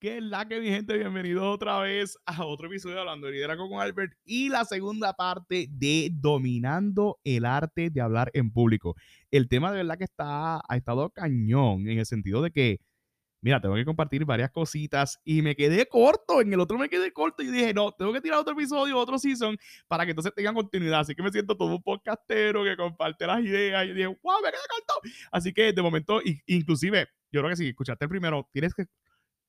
¿Qué es la que mi gente? Bienvenidos otra vez a otro episodio de Hablando de Liderazgo con Albert y la segunda parte de Dominando el arte de hablar en público. El tema de verdad que está, ha estado cañón en el sentido de que, mira, tengo que compartir varias cositas y me quedé corto. En el otro me quedé corto y dije, no, tengo que tirar otro episodio, otro season para que entonces tengan continuidad. Así que me siento todo un podcastero que comparte las ideas y dije, wow, me quedé corto. Así que de momento, inclusive, yo creo que si escuchaste el primero, tienes que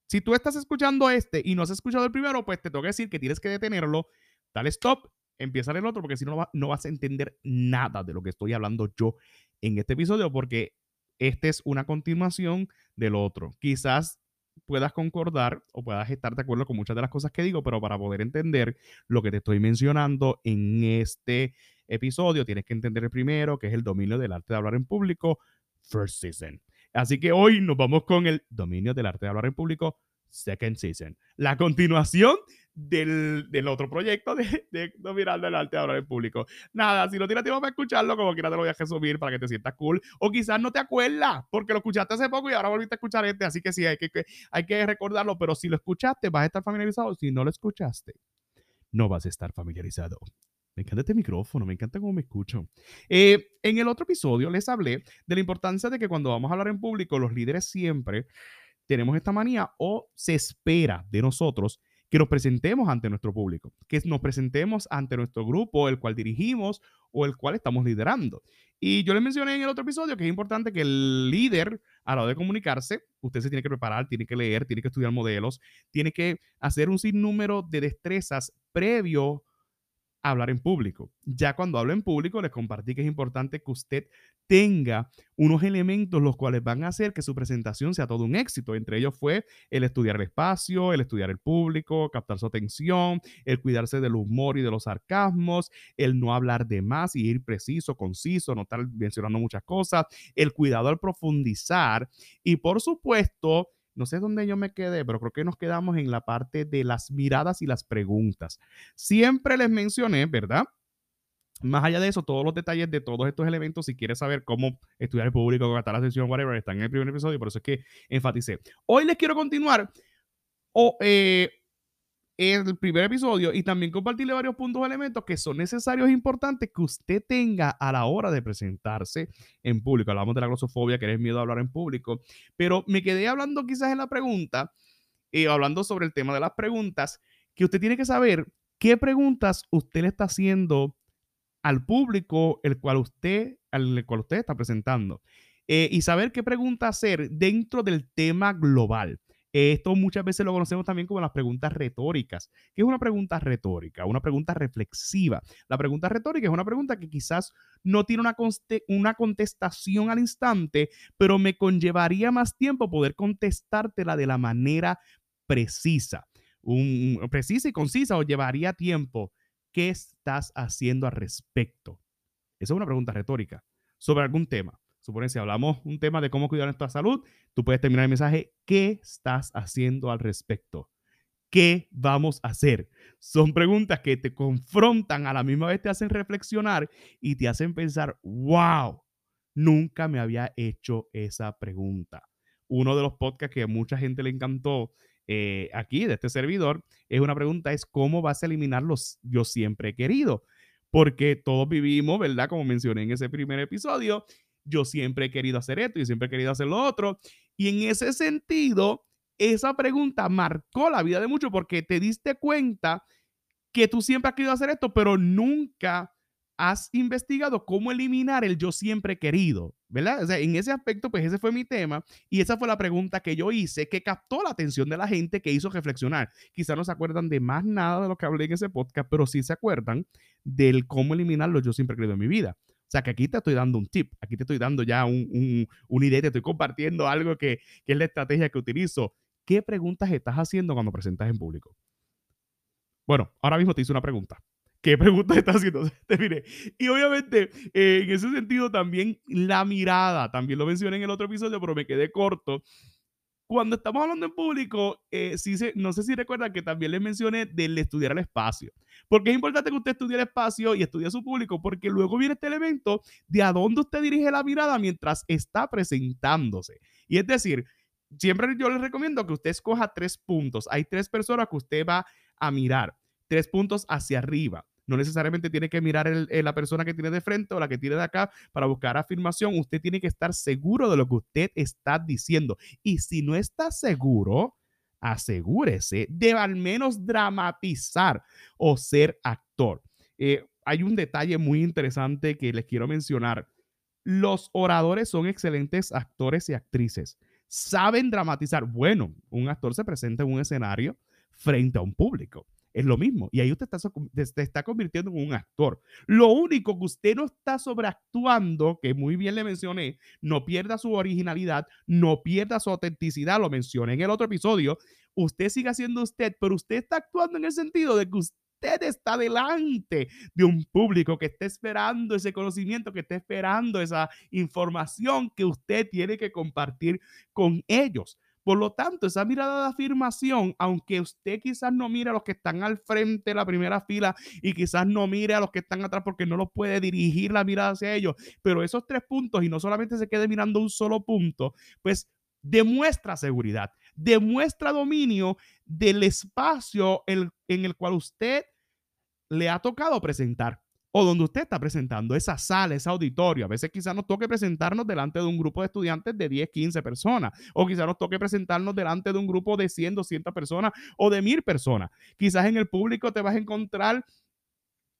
si tú estás escuchando este y no has escuchado el primero, pues te tengo que decir que tienes que detenerlo, dale stop, empieza el otro, porque si no, no vas a entender nada de lo que estoy hablando yo en este episodio, porque este es una continuación del otro. Quizás puedas concordar o puedas estar de acuerdo con muchas de las cosas que digo, pero para poder entender lo que te estoy mencionando en este episodio, tienes que entender primero, que es el dominio del arte de hablar en público, First Season. Así que hoy nos vamos con el dominio del arte de hablar en público, Second Season. La continuación del, otro proyecto de, de el arte de hablar en público. Nada, si no tienes tiempo para escucharlo, como quiera te lo voy a resumir para que te sientas cool. O quizás no te acuerdas porque lo escuchaste hace poco y ahora volviste a escuchar este. Así que sí, hay que, hay que recordarlo. Pero si lo escuchaste, vas a estar familiarizado. Si no lo escuchaste, no vas a estar familiarizado. Me encanta este micrófono, me encanta cómo me escucho. Eh, en el otro episodio les hablé de la importancia de que cuando vamos a hablar en público, los líderes siempre tenemos esta manía o se espera de nosotros que nos presentemos ante nuestro público, que nos presentemos ante nuestro grupo, el cual dirigimos o el cual estamos liderando. Y yo les mencioné en el otro episodio que es importante que el líder, a la hora de comunicarse, usted se tiene que preparar, tiene que leer, tiene que estudiar modelos, tiene que hacer un sinnúmero de destrezas previo hablar en público. Ya cuando hablo en público, les compartí que es importante que usted tenga unos elementos los cuales van a hacer que su presentación sea todo un éxito. Entre ellos fue el estudiar el espacio, el estudiar el público, captar su atención, el cuidarse del humor y de los sarcasmos, el no hablar de más y ir preciso, conciso, no estar mencionando muchas cosas, el cuidado al profundizar y por supuesto no sé dónde yo me quedé, pero creo que nos quedamos en la parte de las miradas y las preguntas. Siempre les mencioné, ¿verdad? Más allá de eso, todos los detalles de todos estos elementos, si quieres saber cómo estudiar el público, gastar la sesión, whatever, están en el primer episodio, por eso es que enfaticé. Hoy les quiero continuar o, eh, el primer episodio y también compartirle varios puntos o elementos que son necesarios e importantes que usted tenga a la hora de presentarse en público. Hablamos de la glosofobia, que eres miedo a hablar en público, pero me quedé hablando quizás en la pregunta, eh, hablando sobre el tema de las preguntas, que usted tiene que saber qué preguntas usted le está haciendo al público el cual usted, al cual usted está presentando. Eh, y saber qué pregunta hacer dentro del tema global. Esto muchas veces lo conocemos también como las preguntas retóricas. ¿Qué es una pregunta retórica? Una pregunta reflexiva. La pregunta retórica es una pregunta que quizás no tiene una, una contestación al instante, pero me conllevaría más tiempo poder contestártela de la manera precisa. Precisa y concisa o llevaría tiempo. ¿Qué estás haciendo al respecto? Esa es una pregunta retórica sobre algún tema. Suponen, si hablamos un tema de cómo cuidar nuestra salud, tú puedes terminar el mensaje, ¿qué estás haciendo al respecto? ¿Qué vamos a hacer? Son preguntas que te confrontan, a la misma vez te hacen reflexionar y te hacen pensar, wow, nunca me había hecho esa pregunta. Uno de los podcasts que a mucha gente le encantó eh, aquí, de este servidor, es una pregunta, es cómo vas a eliminar los yo siempre he querido. Porque todos vivimos, ¿verdad? Como mencioné en ese primer episodio, yo siempre he querido hacer esto, y siempre he querido hacer lo otro. Y en ese sentido, esa pregunta marcó la vida de muchos porque te diste cuenta que tú siempre has querido hacer esto, pero nunca has investigado cómo eliminar el yo siempre he querido, ¿verdad? O sea, en ese aspecto, pues ese fue mi tema y esa fue la pregunta que yo hice que captó la atención de la gente que hizo reflexionar. Quizá no se acuerdan de más nada de lo que hablé en ese podcast, pero sí se acuerdan del cómo eliminar lo yo siempre he querido en mi vida. O sea, que aquí te estoy dando un tip, aquí te estoy dando ya un, una idea, te estoy compartiendo algo que, es la estrategia que utilizo. ¿Qué preguntas estás haciendo cuando presentas en público? Bueno, ahora mismo te hice una pregunta. ¿Qué preguntas estás haciendo? Mire. Y obviamente, eh, en ese sentido, también la mirada, también lo mencioné en el otro episodio, pero me quedé corto cuando estamos hablando en público, eh, no sé si recuerdan que también les mencioné del estudiar el espacio. Porque es importante que usted estudie el espacio y estudie su público, porque luego viene este elemento de a dónde usted dirige la mirada mientras está presentándose. Y es decir, siempre yo les recomiendo que usted escoja tres puntos. Hay tres personas que usted va a mirar, tres puntos hacia arriba. No necesariamente tiene que mirar la persona que tiene de frente o la que tiene de acá para buscar afirmación. Usted tiene que estar seguro de lo que usted está diciendo. Y si no está seguro, asegúrese de al menos dramatizar o ser actor. Eh, hay un detalle muy interesante que les quiero mencionar. Los oradores son excelentes actores y actrices. Saben dramatizar. Bueno, un actor se presenta en un escenario frente a un público es lo mismo. Y ahí usted está, está convirtiendo en un actor. Lo único que usted no está sobreactuando, que muy bien le mencioné, no pierda su originalidad, no pierda su autenticidad, lo mencioné en el otro episodio. Usted sigue siendo usted, pero usted está actuando en el sentido de que usted está delante de un público que está esperando ese conocimiento, que está esperando esa información que usted tiene que compartir con ellos. Por lo tanto, esa mirada de afirmación, aunque usted quizás no mire a los que están al frente de la primera fila y quizás no mire a los que están atrás porque no los puede dirigir la mirada hacia ellos, pero esos tres puntos y no solamente se quede mirando un solo punto, pues demuestra seguridad, demuestra dominio del espacio en el cual usted le ha tocado presentar o donde usted está presentando, esa sala, ese auditorio. A veces quizás nos toque presentarnos delante de un grupo de estudiantes de 10, 15 personas, o quizás nos toque presentarnos delante de un grupo de 100, 200 personas o de 1000 personas. Quizás en el público te vas a encontrar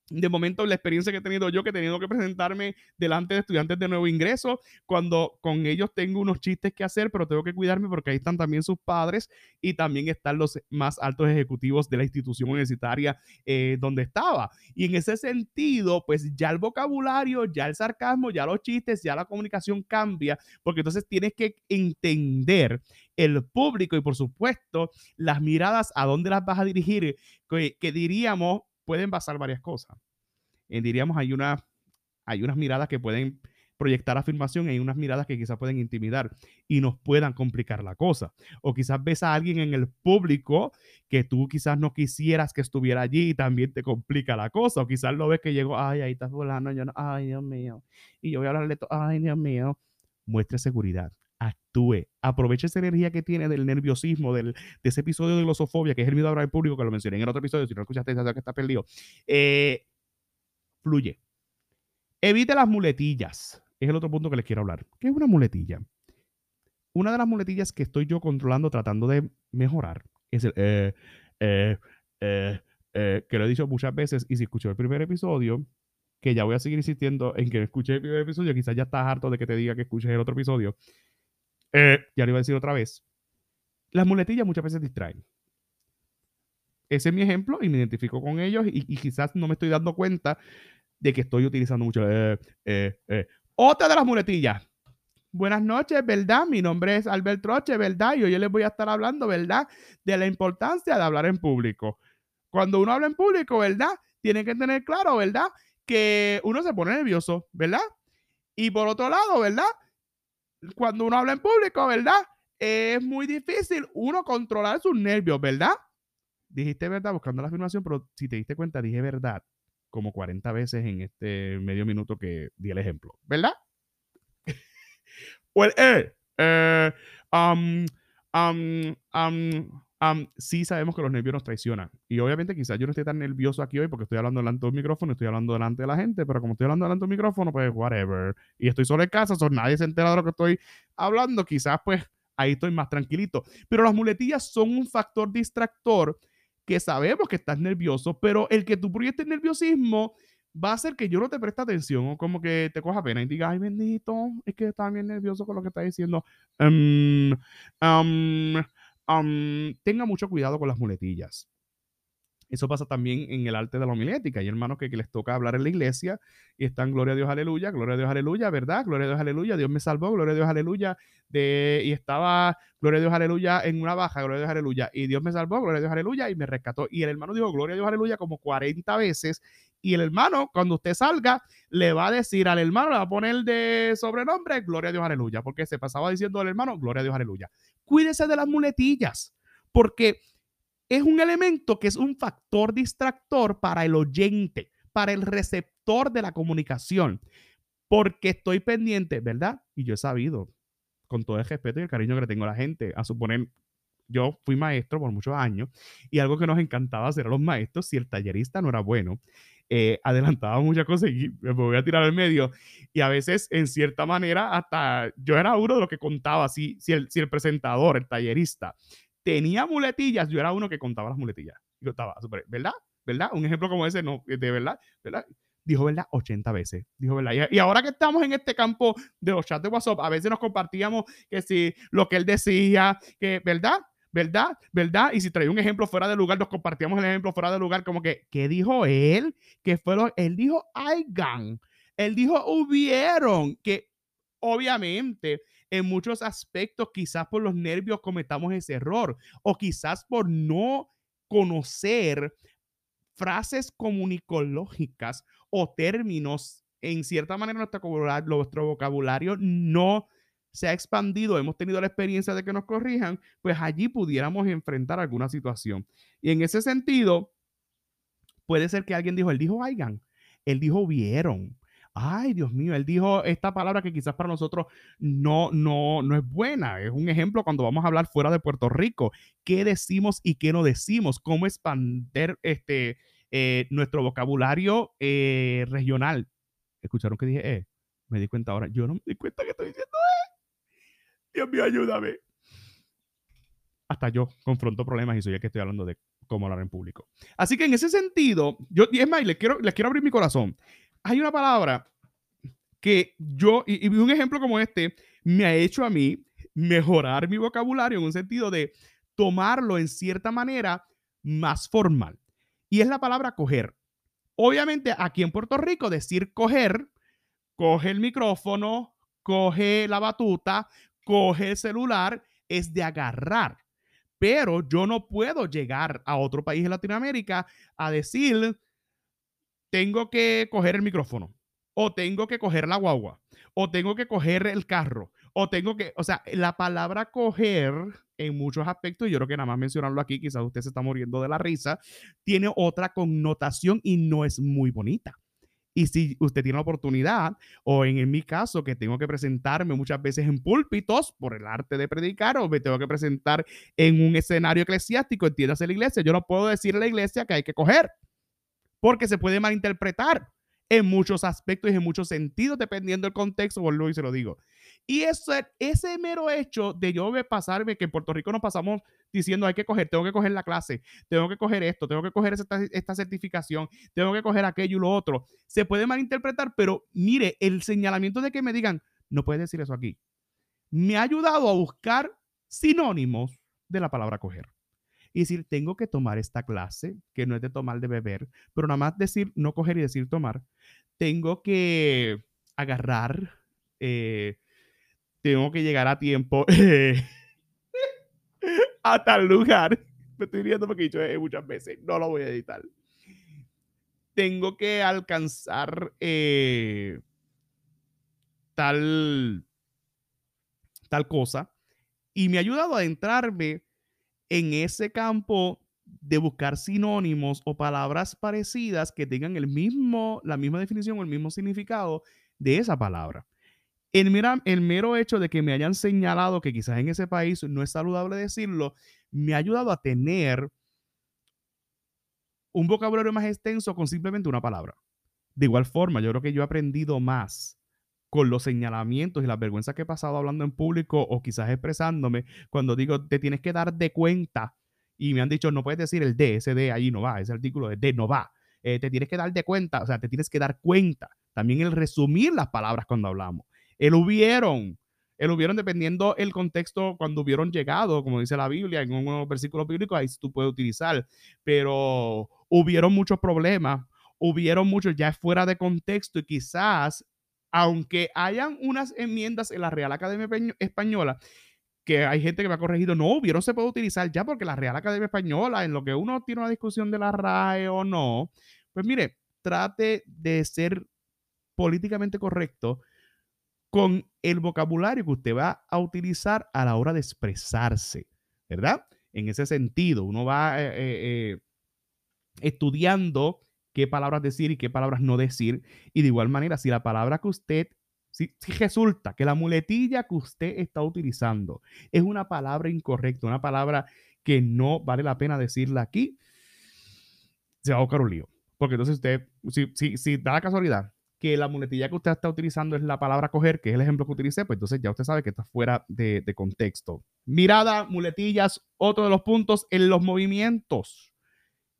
de momento la experiencia que he tenido yo, que he tenido que presentarme delante de estudiantes de nuevo ingreso, cuando con ellos tengo unos chistes que hacer, pero tengo que cuidarme porque ahí están también sus padres y también están los más altos ejecutivos de la institución universitaria eh, donde estaba. Y en ese sentido, pues ya el vocabulario, ya el sarcasmo, ya los chistes, ya la comunicación cambia, porque entonces tienes que entender el público y por supuesto las miradas a dónde las vas a dirigir, que diríamos pueden basar varias cosas. Eh, diríamos, hay, una, hay unas miradas que pueden proyectar afirmación hay unas miradas que quizás pueden intimidar y nos puedan complicar la cosa. O quizás ves a alguien en el público que tú quizás no quisieras que estuviera allí y también te complica la cosa. O quizás lo ves que llegó, ay, ahí está fulano, yo no, ay, Dios mío. Y yo voy a hablarle, ay, Dios mío. Muestre seguridad actúe. Aproveche esa energía que tiene del nerviosismo, del, de ese episodio de glosofobia, que es el miedo a hablar en público, que lo mencioné en el otro episodio. Si no escuchaste, sabes que está perdido. Eh, fluye. Evite las muletillas. Es el otro punto que les quiero hablar. ¿Qué es una muletilla? Una de las muletillas que estoy yo controlando, tratando de mejorar, es el eh, eh, que lo he dicho muchas veces. Y si escuchó el primer episodio, que ya voy a seguir insistiendo en que escuche el primer episodio, quizás ya estás harto de que te diga que escuches el otro episodio. Eh, ya lo iba a decir otra vez. Las muletillas muchas veces distraen. Ese es mi ejemplo y me identifico con ellos y, quizás no me estoy dando cuenta de que estoy utilizando mucho. Eh, eh, Otra de las muletillas. Buenas noches, ¿verdad? Mi nombre es Albert Troche, ¿verdad? Y hoy les voy a estar hablando, ¿verdad? De la importancia de hablar en público. Cuando uno habla en público, ¿verdad? Tiene que tener claro, ¿verdad? Que uno se pone nervioso, ¿verdad? Y por otro lado, ¿verdad? Cuando uno habla en público, ¿verdad? Es muy difícil uno controlar sus nervios, ¿verdad? Dijiste verdad buscando la afirmación, pero si te diste cuenta, dije verdad como 40 veces en este medio minuto que di el ejemplo, ¿verdad? well, eh, eh, um, um, um, sí sabemos que los nervios nos traicionan. Y obviamente quizás yo no esté tan nervioso aquí hoy porque estoy hablando delante de un micrófono, estoy hablando delante de la gente, pero como estoy hablando delante de un micrófono, pues whatever. Y estoy solo en casa, so nadie se entera de lo que estoy hablando, quizás pues ahí estoy más tranquilito. Pero las muletillas son un factor distractor que sabemos que estás nervioso, pero el que tú proyectes nerviosismo va a hacer que yo no te preste atención o como que te coja pena y diga, ay bendito, es que estaba bien nervioso con lo que está diciendo. Um, tenga mucho cuidado con las muletillas. Eso pasa también en el arte de la homilética. Hay hermanos que, les toca hablar en la iglesia y están gloria a Dios, aleluya, gloria a Dios, aleluya, ¿verdad? Gloria a Dios, aleluya, Dios me salvó, gloria a Dios, aleluya. De, y estaba, gloria a Dios, aleluya, en una baja, gloria a Dios, aleluya. Y Dios me salvó, gloria a Dios, aleluya, y me rescató. Y el hermano dijo, gloria a Dios, aleluya, como 40 veces. Y el hermano, cuando usted salga, le va a decir al hermano, le va a poner de sobrenombre, gloria a Dios, aleluya, porque se pasaba diciendo al hermano, gloria a Dios, aleluya. Cuídese de las muletillas, porque es un elemento que es un factor distractor para el oyente, para el receptor de la comunicación, porque estoy pendiente, ¿verdad? Y yo he sabido con todo el respeto y el cariño que le tengo a la gente, a suponer, yo fui maestro por muchos años y algo que nos encantaba hacer a los maestros, si el tallerista no era bueno, eh, adelantaba muchas cosas y me voy a tirar al medio. Y a veces, en cierta manera, hasta yo era uno de los que contaba, si, si, el, si el presentador, el tallerista, tenía muletillas, yo era uno que contaba las muletillas. Y contaba, ¿verdad? ¿Verdad? Un ejemplo como ese, no, de verdad, ¿verdad? Dijo verdad 80 veces. Dijo verdad. Y, ahora que estamos en este campo de los chats de WhatsApp, a veces nos compartíamos que si lo que él decía, que, ¿verdad? ¿Verdad? ¿Verdad? Y si traía un ejemplo fuera de lugar, nos compartíamos el ejemplo fuera de lugar, como que, ¿qué dijo él? Que fue lo, él dijo gan él dijo hubieron, que obviamente en muchos aspectos, quizás por los nervios cometamos ese error, o quizás por no conocer frases comunicológicas o términos, en cierta manera nuestro vocabulario, nuestro vocabulario no se ha expandido, hemos tenido la experiencia de que nos corrijan, pues allí pudiéramos enfrentar alguna situación. Y en ese sentido, puede ser que alguien dijo, él dijo hayan, él dijo vieron. Ay, Dios mío, él dijo esta palabra que quizás para nosotros no, no, no es buena. Es un ejemplo cuando vamos a hablar fuera de Puerto Rico. ¿Qué decimos y qué no decimos? ¿Cómo expandir este, eh, nuestro vocabulario eh, regional? ¿Escucharon que dije eh? Me di cuenta ahora. Yo no me di cuenta que estoy diciendo Dios mío, ayúdame. Hasta yo confronto problemas y soy el que estoy hablando de cómo hablar en público. Así que en ese sentido, yo, y es más, les quiero, les quiero abrir mi corazón. Hay una palabra que yo, y, y un ejemplo como este, me ha hecho a mí mejorar mi vocabulario en un sentido de tomarlo en cierta manera más formal. Y es la palabra coger. Obviamente aquí en Puerto Rico decir coger, coge el micrófono, coge la batuta, coge el celular es de agarrar. Pero yo no puedo llegar a otro país de Latinoamérica a decir, tengo que coger el micrófono, o tengo que coger la guagua, o tengo que coger el carro, o tengo que, o sea, la palabra coger en muchos aspectos, y yo creo que nada más mencionarlo aquí, quizás usted se está muriendo de la risa, tiene otra connotación y no es muy bonita. Y si usted tiene la oportunidad, o en, mi caso, que tengo que presentarme muchas veces en púlpitos por el arte de predicar, o me tengo que presentar en un escenario eclesiástico, entiéndase la iglesia, yo no puedo decir a la iglesia que hay que coger, porque se puede malinterpretar en muchos aspectos y en muchos sentidos, dependiendo del contexto, vuelvo y se lo digo. Y ese, ese mero hecho de yo pasarme, que en Puerto Rico nos pasamos diciendo hay que coger, tengo que coger la clase, tengo que coger esto, tengo que coger esta, esta certificación, tengo que coger aquello y lo otro, se puede malinterpretar, pero mire, el señalamiento de que me digan, no puedes decir eso aquí, me ha ayudado a buscar sinónimos de la palabra coger. Y decir, tengo que tomar esta clase, que no es de tomar de beber, pero nada más decir no coger y decir tomar. Tengo que agarrar, eh, tengo que llegar a tiempo. a tal lugar. Me estoy riendo porque he dicho eh, muchas veces, no lo voy a editar. Tengo que alcanzar eh, tal, tal cosa. Y me ha ayudado a adentrarme en ese campo de buscar sinónimos o palabras parecidas que tengan el mismo, la misma definición o el mismo significado de esa palabra. El, mero hecho de que me hayan señalado que quizás en ese país no es saludable decirlo, me ha ayudado a tener un vocabulario más extenso con simplemente una palabra. De igual forma, yo creo que yo he aprendido más con los señalamientos y las vergüenzas que he pasado hablando en público o quizás expresándome cuando digo, te tienes que dar de cuenta y me han dicho, no puedes decir el D, ese D ahí no va, ese artículo de D no va. Eh, te tienes que dar de cuenta, o sea, te tienes que dar cuenta. También el resumir las palabras cuando hablamos. El hubieron. El hubieron dependiendo el contexto cuando hubieron llegado, como dice la Biblia, en un versículo bíblico, ahí tú puedes utilizar. Pero hubieron muchos problemas, hubieron muchos ya fuera de contexto y quizás, aunque hayan unas enmiendas en la Real Academia Española, que hay gente que me ha corregido, no, hubieron se puede utilizar ya porque la Real Academia Española, en lo que uno tiene una discusión de la RAE o no, pues mire, trate de ser políticamente correcto con el vocabulario que usted va a utilizar a la hora de expresarse, ¿verdad? En ese sentido, uno va eh, eh, eh, estudiando qué palabras decir y qué palabras no decir. Y de igual manera, si la palabra que usted si, resulta que la muletilla que usted está utilizando es una palabra incorrecta, una palabra que no vale la pena decirla aquí, se va a buscar un lío. Porque entonces usted, si, si, si da la casualidad que la muletilla que usted está utilizando es la palabra coger, que es el ejemplo que utilicé, pues entonces ya usted sabe que está fuera de, de contexto. Mirada, muletillas, otro de los puntos en los movimientos.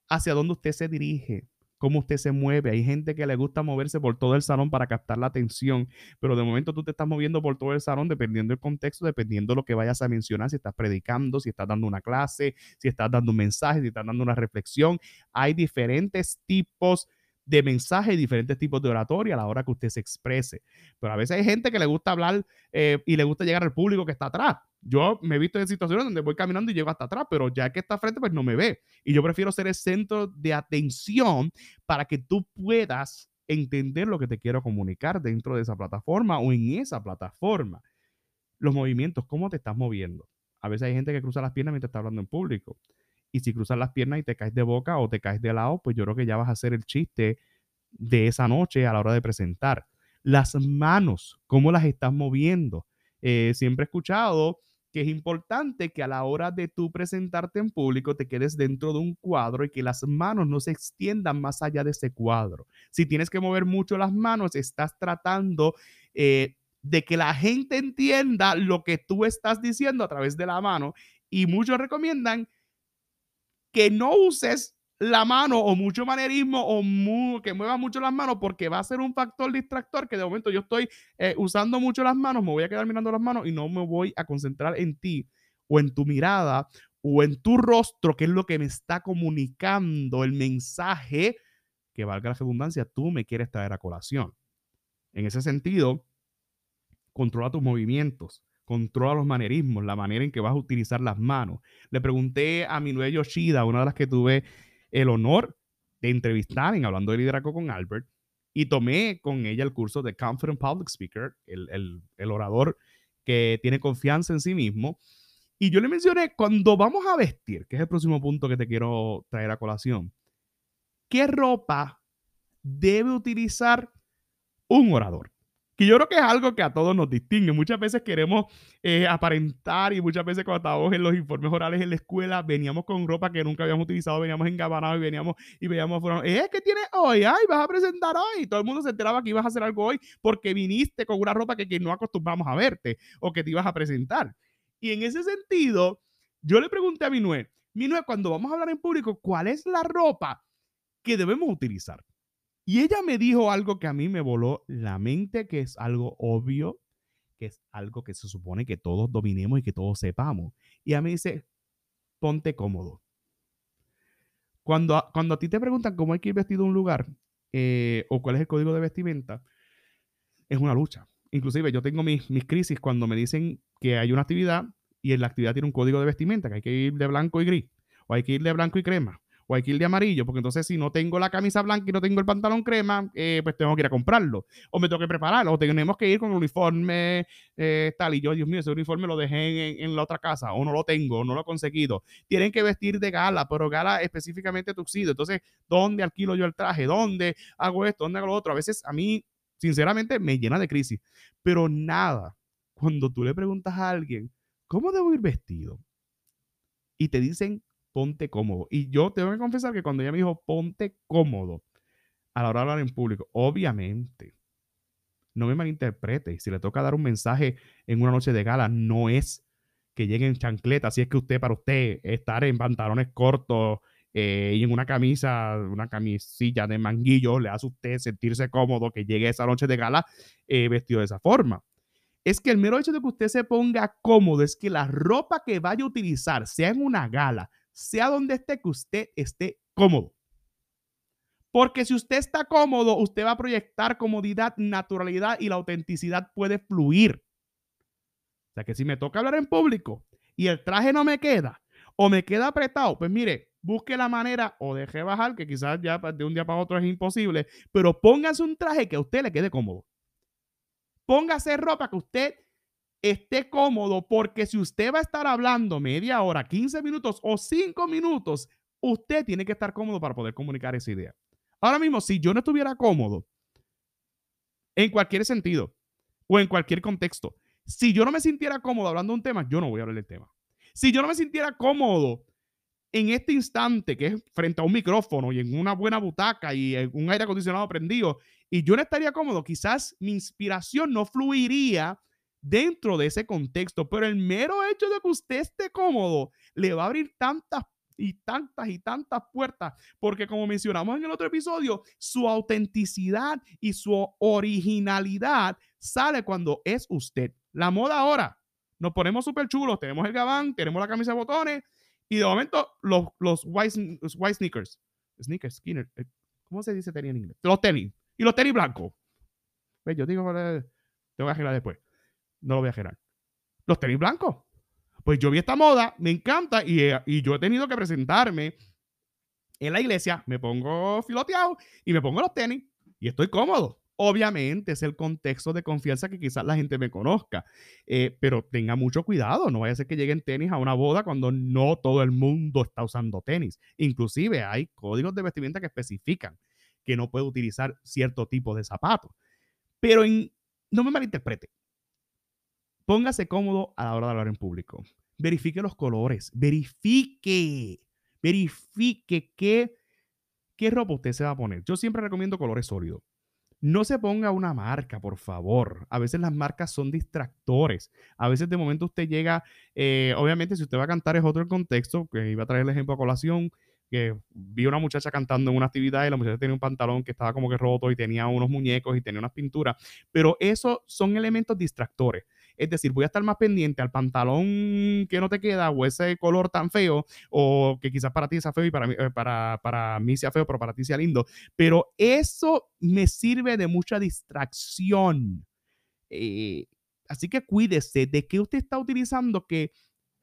Hacia dónde usted se dirige cómo usted se mueve. Hay gente que le gusta moverse por todo el salón para captar la atención, pero de momento tú te estás moviendo por todo el salón dependiendo del contexto, dependiendo de lo que vayas a mencionar, si estás predicando, si estás dando una clase, si estás dando un mensaje, si estás dando una reflexión. Hay diferentes tipos de mensaje y diferentes tipos de oratoria a la hora que usted se exprese. Pero a veces hay gente que le gusta hablar eh, y le gusta llegar al público que está atrás. Yo me he visto en situaciones donde voy caminando y llego hasta atrás, pero ya que está frente, pues no me ve. Y yo prefiero ser el centro de atención para que tú puedas entender lo que te quiero comunicar dentro de esa plataforma o en esa plataforma. Los movimientos, cómo te estás moviendo. A veces hay gente que cruza las piernas mientras está hablando en público. Y si cruzas las piernas y te caes de boca o te caes de lado, pues yo creo que ya vas a hacer el chiste de esa noche a la hora de presentar. Las manos, cómo las estás moviendo. Eh, siempre he escuchado que es importante que a la hora de tú presentarte en público te quedes dentro de un cuadro y que las manos no se extiendan más allá de ese cuadro. Si tienes que mover mucho las manos, estás tratando eh, de que la gente entienda lo que tú estás diciendo a través de la mano y muchos recomiendan que no uses la mano o mucho manerismo o que mueva mucho las manos porque va a ser un factor distractor que de momento yo estoy eh, usando mucho las manos, me voy a quedar mirando las manos y no me voy a concentrar en ti o en tu mirada o en tu rostro, que es lo que me está comunicando el mensaje que valga la redundancia, tú me quieres traer a colación. En ese sentido, controla tus movimientos controla los manerismos, la manera en que vas a utilizar las manos. Le pregunté a mi nueva Yoshida, una de las que tuve el honor de entrevistar en Hablando de Liderazgo con Albert, y tomé con ella el curso de Confident Public Speaker, el, el orador que tiene confianza en sí mismo. Y yo le mencioné, cuando vamos a vestir, que es el próximo punto que te quiero traer a colación, ¿qué ropa debe utilizar un orador? Que yo creo que es algo que a todos nos distingue. Muchas veces queremos eh, aparentar y muchas veces cuando estábamos en los informes orales en la escuela veníamos con ropa que nunca habíamos utilizado, veníamos engabanados y veníamos y veíamos, eh, ¿qué tienes hoy? Ay, vas a presentar hoy. Todo el mundo se enteraba que ibas a hacer algo hoy porque viniste con una ropa que, que no acostumbramos a verte o que te ibas a presentar. Y en ese sentido, yo le pregunté a mi Minue, Minue, cuando vamos a hablar en público, ¿cuál es la ropa que debemos utilizar? Y ella me dijo algo que a mí me voló la mente, que es algo obvio, que es algo que se supone que todos dominemos y que todos sepamos. Y a mí dice, ponte cómodo. Cuando, a, cuando a ti te preguntan cómo hay que ir vestido a un lugar eh, o cuál es el código de vestimenta, es una lucha. Inclusive yo tengo mis, mis crisis cuando me dicen que hay una actividad y en la actividad tiene un código de vestimenta, que hay que ir de blanco y gris, o hay que ir de blanco y crema, o ir de amarillo, porque entonces si no tengo la camisa blanca y no tengo el pantalón crema, eh, pues tengo que ir a comprarlo. O me tengo que prepararlo, o tenemos que ir con el uniforme eh, tal. Y yo, Dios mío, ese uniforme lo dejé en, la otra casa, o no lo tengo, no lo he conseguido. Tienen que vestir de gala, pero gala específicamente tuxido. Entonces, ¿dónde alquilo yo el traje? ¿Dónde hago esto? ¿Dónde hago lo otro? A veces a mí, sinceramente, me llena de crisis. Pero nada, cuando tú le preguntas a alguien, ¿cómo debo ir vestido? Y te dicen ponte cómodo. Y yo tengo que confesar que cuando ella me dijo, ponte cómodo a la hora de hablar en público, obviamente, no me malinterprete. Si le toca dar un mensaje en una noche de gala, no es que llegue en chancleta. Si es que usted, para usted, estar en pantalones cortos eh, y en una camisa, una camisilla de manguillo, le hace a usted sentirse cómodo que llegue esa noche de gala eh, vestido de esa forma. Es que el mero hecho de que usted se ponga cómodo es que la ropa que vaya a utilizar, sea en una gala, sea donde esté, que usted esté cómodo. Porque si usted está cómodo, usted va a proyectar comodidad, naturalidad y la autenticidad puede fluir. O sea que si me toca hablar en público y el traje no me queda o me queda apretado, pues mire, busque la manera o deje bajar, que quizás ya de un día para otro es imposible, pero póngase un traje que a usted le quede cómodo. Póngase ropa que usted esté cómodo, porque si usted va a estar hablando media hora, 15 minutos o 5 minutos, usted tiene que estar cómodo para poder comunicar esa idea. Ahora mismo, si yo no estuviera cómodo, en cualquier sentido, o en cualquier contexto. Si yo no me sintiera cómodo hablando de un tema, yo no voy a hablar del tema. Si yo no me sintiera cómodo en este instante, que es frente a un micrófono y en una buena butaca y un aire acondicionado prendido, y yo no estaría cómodo, quizás mi inspiración no fluiría dentro de ese contexto, pero el mero hecho de que usted esté cómodo le va a abrir tantas y tantas y tantas puertas, porque como mencionamos en el otro episodio, su autenticidad y su originalidad sale cuando es usted. La moda ahora, nos ponemos súper chulos, tenemos el gabán, tenemos la camisa de botones y de momento los, los, white, white sneakers, sneakers, skinner, eh, ¿cómo se dice tenis en inglés? Los tenis y los tenis blancos. Yo digo, te voy a girar después. No lo voy a girar. Los tenis blancos. Pues yo vi esta moda, me encanta y, eh, y yo he tenido que presentarme en la iglesia, me pongo filoteado y me pongo los tenis y estoy cómodo. Obviamente es el contexto de confianza que quizás la gente me conozca, eh, pero tenga mucho cuidado, no vaya a ser que lleguen tenis a una boda cuando no todo el mundo está usando tenis. Inclusive hay códigos de vestimenta que especifican que no puede utilizar cierto tipo de zapatos. Pero no me malinterprete, póngase cómodo a la hora de hablar en público. Verifique los colores, verifique, verifique qué, qué ropa usted se va a poner. Yo siempre recomiendo colores sólidos. No se ponga una marca, por favor. A veces las marcas son distractores. A veces de momento usted llega, eh, obviamente si usted va a cantar es otro el contexto, que iba a traer el ejemplo a colación, que vi una muchacha cantando en una actividad y la muchacha tenía un pantalón que estaba como que roto y tenía unos muñecos y tenía unas pinturas, pero esos son elementos distractores. Es decir, voy a estar más pendiente al pantalón que no te queda o ese color tan feo o que quizás para ti sea feo y para mí, eh, para, para mí sea feo, pero para ti sea lindo. Pero eso me sirve de mucha distracción. Eh, así que cuídese de qué usted está utilizando que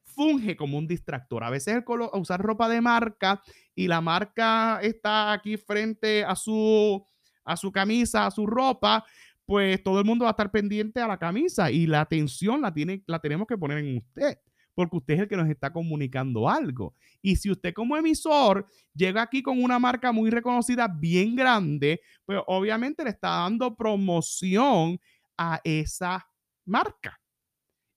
funge como un distractor. A veces el color, usar ropa de marca y la marca está aquí frente a su, a su camisa, a su ropa, pues todo el mundo va a estar pendiente a la camisa y la atención la, tiene, la tenemos que poner en usted, porque usted es el que nos está comunicando algo. Y si usted como emisor llega aquí con una marca muy reconocida, bien grande, pues obviamente le está dando promoción a esa marca.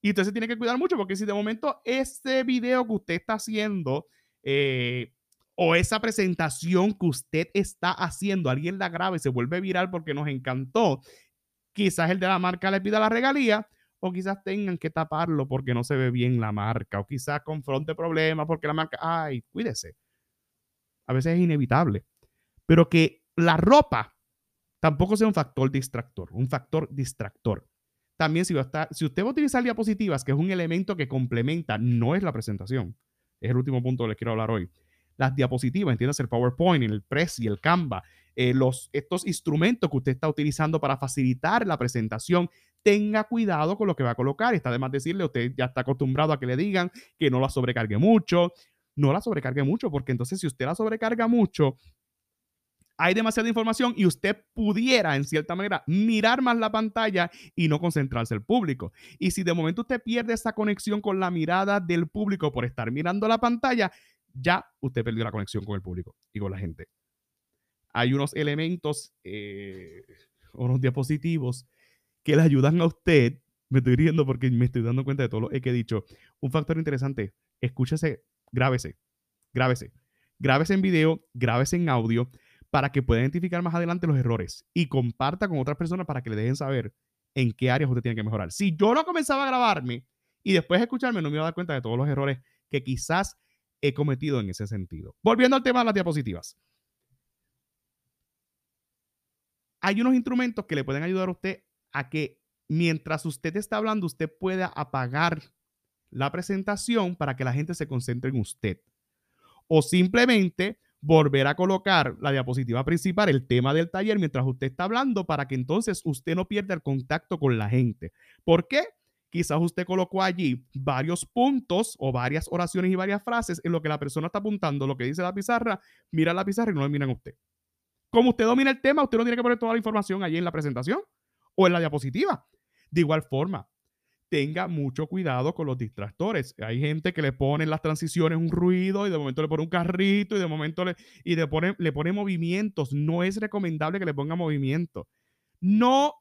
Y usted se tiene que cuidar mucho porque si de momento ese video que usted está haciendo eh, o esa presentación que usted está haciendo, alguien la graba y se vuelve viral porque nos encantó, quizás el de la marca le pida la regalía o quizás tengan que taparlo porque no se ve bien la marca o quizás confronte problemas porque la marca, ay, cuídese. A veces es inevitable. Pero que la ropa tampoco sea un factor distractor, un factor distractor. También si, si usted va a utilizar diapositivas, que es un elemento que complementa, no es la presentación, es el último punto que les quiero hablar hoy. Las diapositivas, entiendes, el PowerPoint, el Press y el Canva, eh, los, estos instrumentos que usted está utilizando para facilitar la presentación, tenga cuidado con lo que va a colocar. Está de más decirle, usted ya está acostumbrado a que le digan que no la sobrecargue mucho. No la sobrecargue mucho, porque entonces si usted la sobrecarga mucho, hay demasiada información y usted pudiera, en cierta manera, mirar más la pantalla y no concentrarse el público. Y si de momento usted pierde esa conexión con la mirada del público por estar mirando la pantalla, ya usted perdió la conexión con el público y con la gente hay unos elementos, eh, unos diapositivos que le ayudan a usted. Me estoy riendo porque me estoy dando cuenta de todo lo que he dicho. Un factor interesante, escúchese, grábese, grábese. Grábese en video, grábese en audio para que pueda identificar más adelante los errores y comparta con otras personas para que le dejen saber en qué áreas usted tiene que mejorar. Si yo no comenzaba a grabarme y después escucharme, no me iba a dar cuenta de todos los errores que quizás he cometido en ese sentido. Volviendo al tema de las diapositivas. hay unos instrumentos que le pueden ayudar a usted a que mientras usted está hablando, usted pueda apagar la presentación para que la gente se concentre en usted. O simplemente volver a colocar la diapositiva principal, el tema del taller, mientras usted está hablando, para que entonces usted no pierda el contacto con la gente. ¿Por qué? Quizás usted colocó allí varios puntos o varias oraciones y varias frases en lo que la persona está apuntando, lo que dice la pizarra, mira la pizarra y no le miran a usted. Como usted domina el tema, usted no tiene que poner toda la información allí en la presentación o en la diapositiva. De igual forma, tenga mucho cuidado con los distractores. Hay gente que le pone en las transiciones un ruido y de momento le pone un carrito y de momento le, y le, pone, le pone movimientos. No es recomendable que le ponga movimiento. No,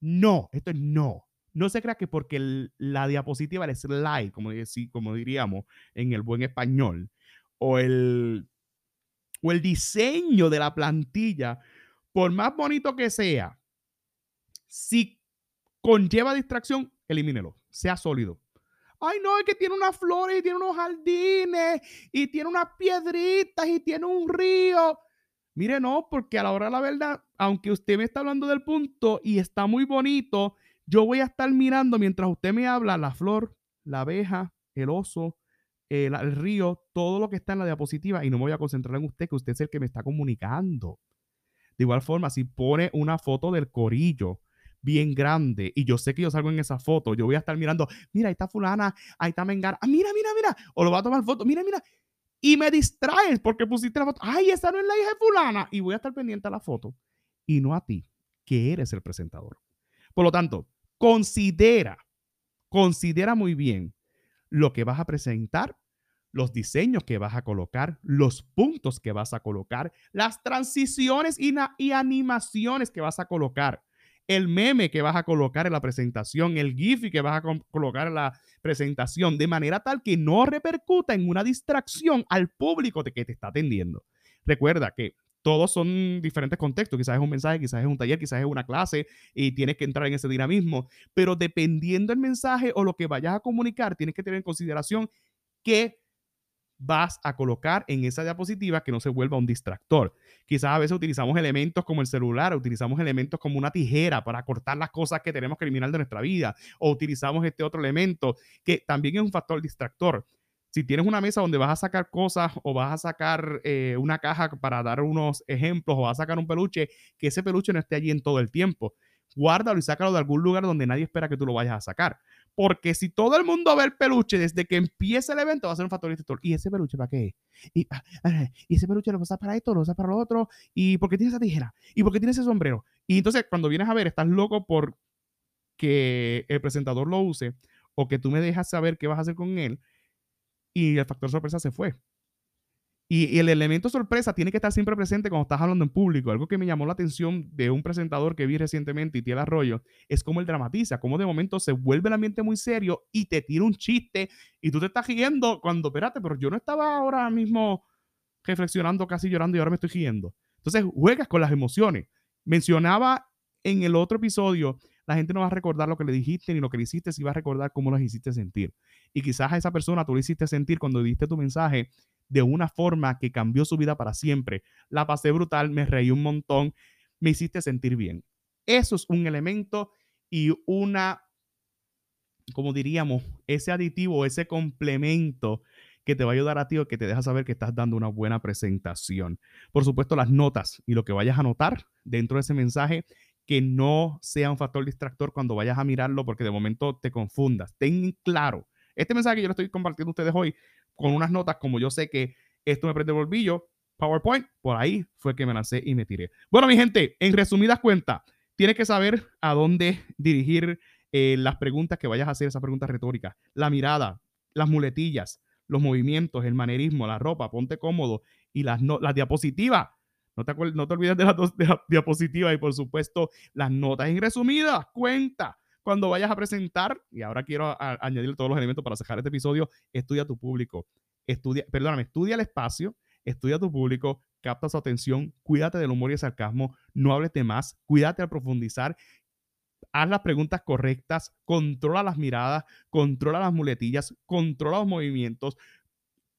No, esto es no. No se crea que porque la diapositiva, el slide, como, como diríamos en el buen español, o el, o el diseño de la plantilla, por más bonito que sea, si conlleva distracción, elimínelo, sea sólido. Ay, no, es que tiene unas flores y tiene unos jardines y tiene unas piedritas y tiene un río. Mire, no, porque a la hora de la verdad, aunque usted me está hablando del punto y está muy bonito, yo voy a estar mirando mientras usted me habla la flor, la abeja, el oso, el, río, todo lo que está en la diapositiva y no me voy a concentrar en usted, que usted es el que me está comunicando. De igual forma, si pone una foto del corillo bien grande y yo sé que yo salgo en esa foto, yo voy a estar mirando, mira, ahí está fulana, ahí está Mengana, ah, mira, mira, mira, o lo va a tomar foto, mira, mira, y me distraes porque pusiste la foto, ay, esa no es la hija de fulana, y voy a estar pendiente a la foto y no a ti, que eres el presentador. Por lo tanto, considera, considera muy bien lo que vas a presentar los diseños que vas a colocar, los puntos que vas a colocar, las transiciones y, animaciones que vas a colocar el meme que vas a colocar en la presentación, el GIF que vas a colocar en la presentación, de manera tal que no repercuta en una distracción al público de que te está atendiendo. Recuerda que todos son diferentes contextos. Quizás es un mensaje, quizás es un taller, quizás es una clase y tienes que entrar en ese dinamismo. Pero dependiendo del mensaje o lo que vayas a comunicar, tienes que tener en consideración que vas a colocar en esa diapositiva que no se vuelva un distractor. Quizás a veces utilizamos elementos como el celular, utilizamos elementos como una tijera para cortar las cosas que tenemos que eliminar de nuestra vida, o utilizamos este otro elemento que también es un factor distractor. Si tienes una mesa donde vas a sacar cosas o vas a sacar eh, una caja para dar unos ejemplos o vas a sacar un peluche, que ese peluche no esté allí en todo el tiempo. Guárdalo y sácalo de algún lugar donde nadie espera que tú lo vayas a sacar. Porque si todo el mundo ve el peluche desde que empieza el evento, va a ser un factor distractor. ¿Y ese peluche para qué? ¿Y, ah, ah, ¿Y, ese peluche lo usar para esto, lo usas para lo otro. ¿Y por qué tiene esa tijera? ¿Y por qué tiene ese sombrero? Y entonces, cuando vienes a ver, estás loco por que el presentador lo use o que tú me dejas saber qué vas a hacer con él. Y el factor sorpresa se fue. Y, el elemento sorpresa tiene que estar siempre presente cuando estás hablando en público. Algo que me llamó la atención de un presentador que vi recientemente, Itiel Arroyo, es cómo él dramatiza, cómo de momento se vuelve el ambiente muy serio y te tira un chiste y tú te estás riendo cuando, espérate, pero yo no estaba ahora mismo reflexionando, casi llorando y ahora me estoy riendo. Entonces juegas con las emociones. Mencionaba en el otro episodio, la gente no va a recordar lo que le dijiste ni lo que le hiciste, si va a recordar cómo los hiciste sentir. Y quizás a esa persona tú le hiciste sentir cuando diste tu mensaje de una forma que cambió su vida para siempre. La pasé brutal, me reí un montón, me hiciste sentir bien. Eso es un elemento y una, como diríamos, ese aditivo, ese complemento que te va a ayudar a ti o que te deja saber que estás dando una buena presentación. Por supuesto, las notas y lo que vayas a anotar dentro de ese mensaje, que no sea un factor distractor cuando vayas a mirarlo porque de momento te confundas. Ten claro. Este mensaje que yo le estoy compartiendo a ustedes hoy con unas notas como yo sé que esto me prende el bolvillo, PowerPoint, por ahí fue que me lancé y me tiré. Bueno, mi gente, en resumidas cuentas, tienes que saber a dónde dirigir eh, las preguntas que vayas a hacer, esas preguntas retóricas, la mirada, las muletillas, los movimientos, el manerismo, la ropa, ponte cómodo y las, las diapositivas. No te, olvides de las, dos, diapositivas y por supuesto las notas en resumidas cuenta cuando vayas a presentar, y ahora quiero añadir todos los elementos para cerrar este episodio, estudia tu público, estudia, perdóname, estudia el espacio, estudia tu público, capta su atención, cuídate del humor y el sarcasmo, no hables de más, cuídate al profundizar, haz las preguntas correctas, controla las miradas, controla las muletillas, controla los movimientos.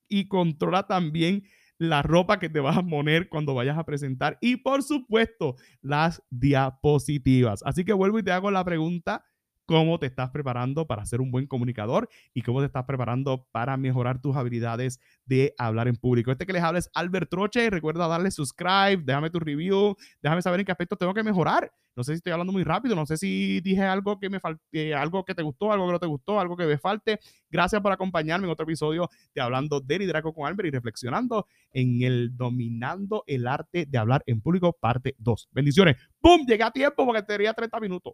Y controla también la ropa que te vas a poner cuando vayas a presentar y por supuesto las diapositivas. Así que vuelvo y te hago la pregunta cómo te estás preparando para ser un buen comunicador y cómo te estás preparando para mejorar tus habilidades de hablar en público. Este que les habla es Albert Troche. Recuerda darle subscribe, déjame tu review, déjame saber en qué aspecto tengo que mejorar. No sé si estoy hablando muy rápido, no sé si dije algo que me falte, algo que te gustó, algo que no te gustó, algo que me falte. Gracias por acompañarme en otro episodio de Hablando de Liderazgo con Albert y reflexionando en el dominando el arte de hablar en público, parte 2. Bendiciones. ¡Pum! Llegué a tiempo porque tenía 30 minutos.